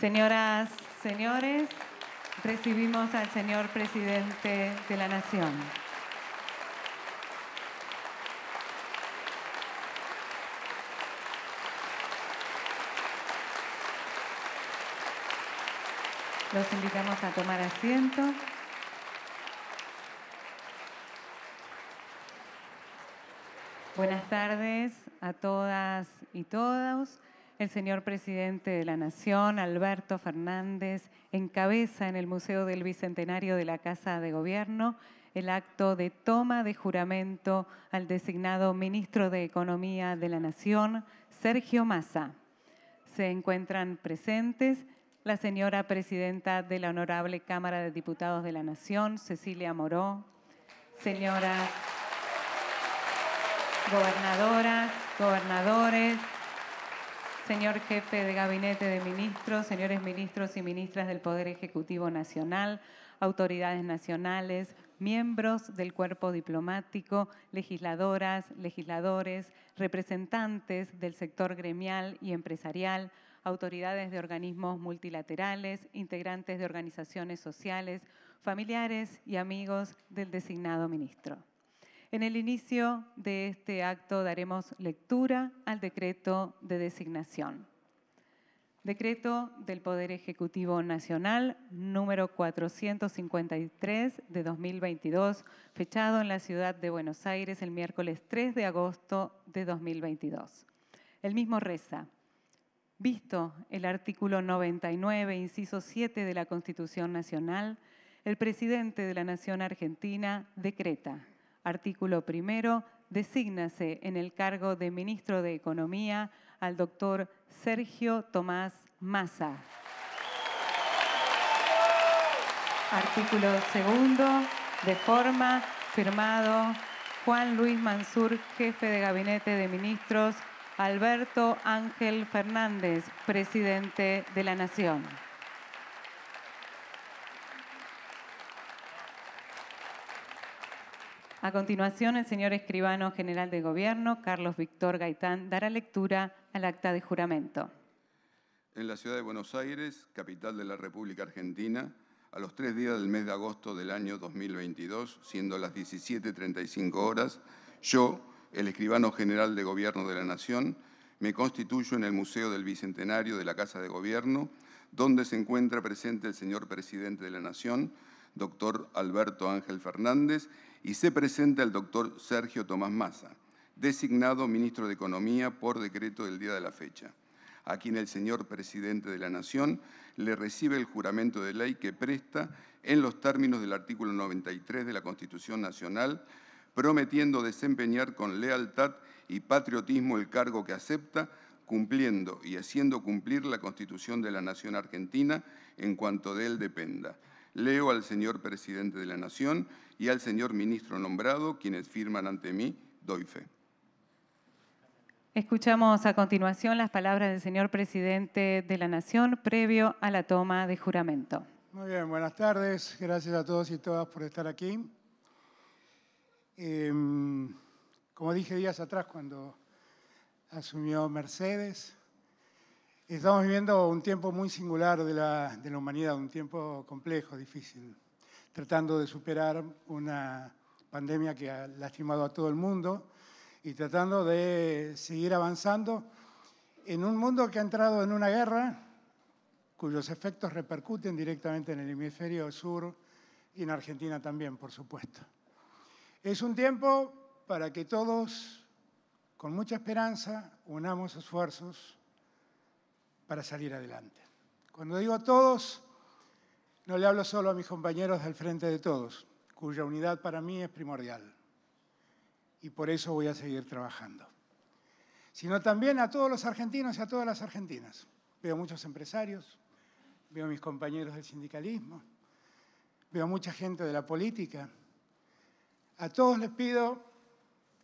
Señoras, señores, recibimos al señor presidente de la Nación. Los invitamos a tomar asiento. Buenas tardes a todas y todos. El señor presidente de la Nación, Alberto Fernández, encabeza en el Museo del Bicentenario de la Casa de Gobierno el acto de toma de juramento al designado ministro de Economía de la Nación, Sergio Massa. Se encuentran presentes la señora presidenta de la Honorable Cámara de Diputados de la Nación, Cecilia Moró, señoras gobernadoras, gobernadores, señor jefe de gabinete de ministros, señores ministros y ministras del Poder Ejecutivo Nacional, autoridades nacionales, miembros del cuerpo diplomático, legisladoras, legisladores, representantes del sector gremial y empresarial, autoridades de organismos multilaterales, integrantes de organizaciones sociales, familiares y amigos del designado ministro. En el inicio de este acto daremos lectura al decreto de designación. Decreto del Poder Ejecutivo Nacional número 453 de 2022, fechado en la ciudad de Buenos Aires el miércoles 3 de agosto de 2022. El mismo reza, visto el artículo 99, inciso 7 de la Constitución Nacional, el presidente de la Nación Argentina decreta Artículo primero, desígnase en el cargo de ministro de Economía al doctor Sergio Tomás Massa. Artículo segundo, de forma, firmado Juan Luis Mansur, jefe de Gabinete de Ministros, Alberto Ángel Fernández, presidente de la Nación. A continuación, el señor escribano general de gobierno, Carlos Víctor Gaitán, dará lectura al acta de juramento. En la ciudad de Buenos Aires, capital de la República Argentina, a los tres días del mes de agosto del año 2022, siendo las 17.35 horas, yo, el escribano general de gobierno de la Nación, me constituyo en el Museo del Bicentenario de la Casa de Gobierno, donde se encuentra presente el señor presidente de la Nación, doctor Alberto Ángel Fernández, y se presenta el doctor Sergio Tomás Massa, designado ministro de Economía por decreto del día de la fecha, a quien el señor presidente de la Nación le recibe el juramento de ley que presta en los términos del artículo 93 de la Constitución Nacional, prometiendo desempeñar con lealtad y patriotismo el cargo que acepta, cumpliendo y haciendo cumplir la Constitución de la Nación Argentina en cuanto de él dependa Leo al señor presidente de la Nación y al señor ministro nombrado, quienes firman ante mí, doy fe. Escuchamos a continuación las palabras del señor presidente de la Nación previo a la toma de juramento. Muy bien, buenas tardes. Gracias a todos y todas por estar aquí. Em, como dije días atrás cuando asumió Mercedes, Estamos viviendo un tiempo muy singular de la, de humanidad, un tiempo complejo, difícil, tratando de superar una pandemia que ha lastimado a todo el mundo y tratando de seguir avanzando en un mundo que ha entrado en una guerra cuyos efectos repercuten directamente en el hemisferio sur y en Argentina también, por supuesto. Es un tiempo para que todos, con mucha esperanza, unamos esfuerzos para salir adelante. Cuando digo todos, no le hablo solo a mis compañeros del Frente de Todos, cuya unidad para mí es primordial. Y por eso voy a seguir trabajando. Sino también a todos los argentinos y a todas las argentinas. Veo muchos empresarios, veo a mis compañeros del sindicalismo, veo a mucha gente de la política. A todos les pido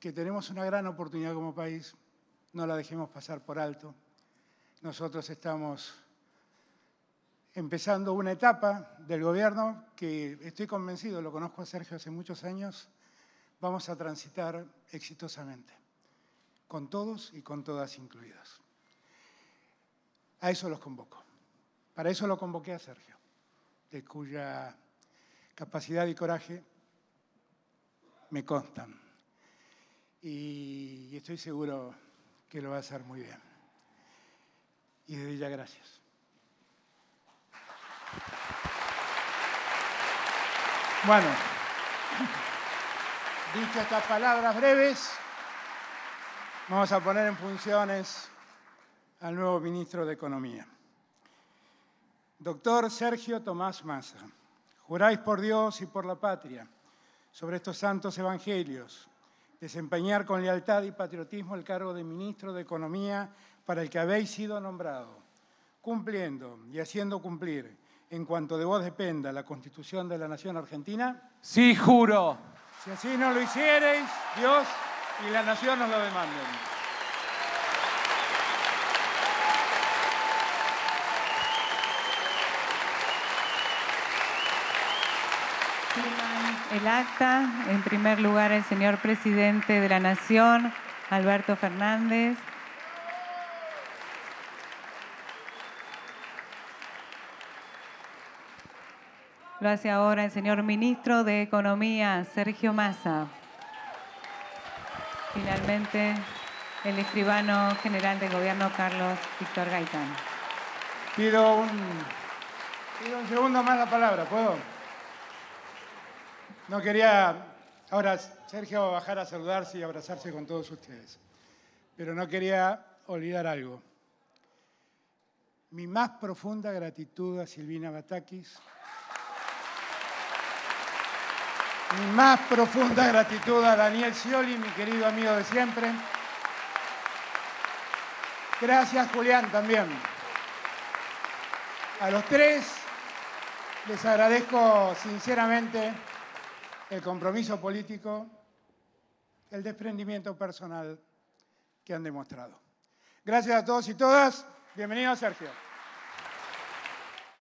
que tenemos una gran oportunidad como país, no la dejemos pasar por alto nosotros estamos empezando una etapa del gobierno que estoy convencido, lo conozco a Sergio hace muchos años, vamos a transitar exitosamente, con todos y con todas incluidas. A eso los convoco. Para eso lo convoqué a Sergio, de cuya capacidad y coraje me constan. Y estoy seguro que lo va a hacer muy bien. Y desde ya gracias. Bueno, dicho estas palabras breves, vamos a poner en funciones al nuevo ministro de Economía. Doctor Sergio Tomás Massa, juráis por Dios y por la patria sobre estos santos evangelios desempeñar con lealtad y patriotismo el cargo de ministro de Economía para el que habéis sido nombrado, cumpliendo y haciendo cumplir en cuanto de vos dependa la Constitución de la Nación Argentina? Sí, juro. Si así no lo hiciereis, Dios y la Nación nos lo demanden. El acta. En primer lugar, el señor presidente de la Nación, Alberto Fernández. Lo hace ahora el señor ministro de Economía, Sergio Massa. Finalmente, el escribano general del gobierno, Carlos Víctor Gaitán. Pido un, pido un segundo más la palabra, ¿puedo? No quería ahora Sergio bajar a saludarse y abrazarse con todos ustedes, pero no quería olvidar algo. Mi más profunda gratitud a Silvina Batakis. Mi más profunda gratitud a Daniel Scioli, mi querido amigo de siempre. Gracias, Julián, también. A los tres les agradezco sinceramente el compromiso político, el desprendimiento personal que han demostrado. Gracias a todos y todas. Bienvenido, Sergio.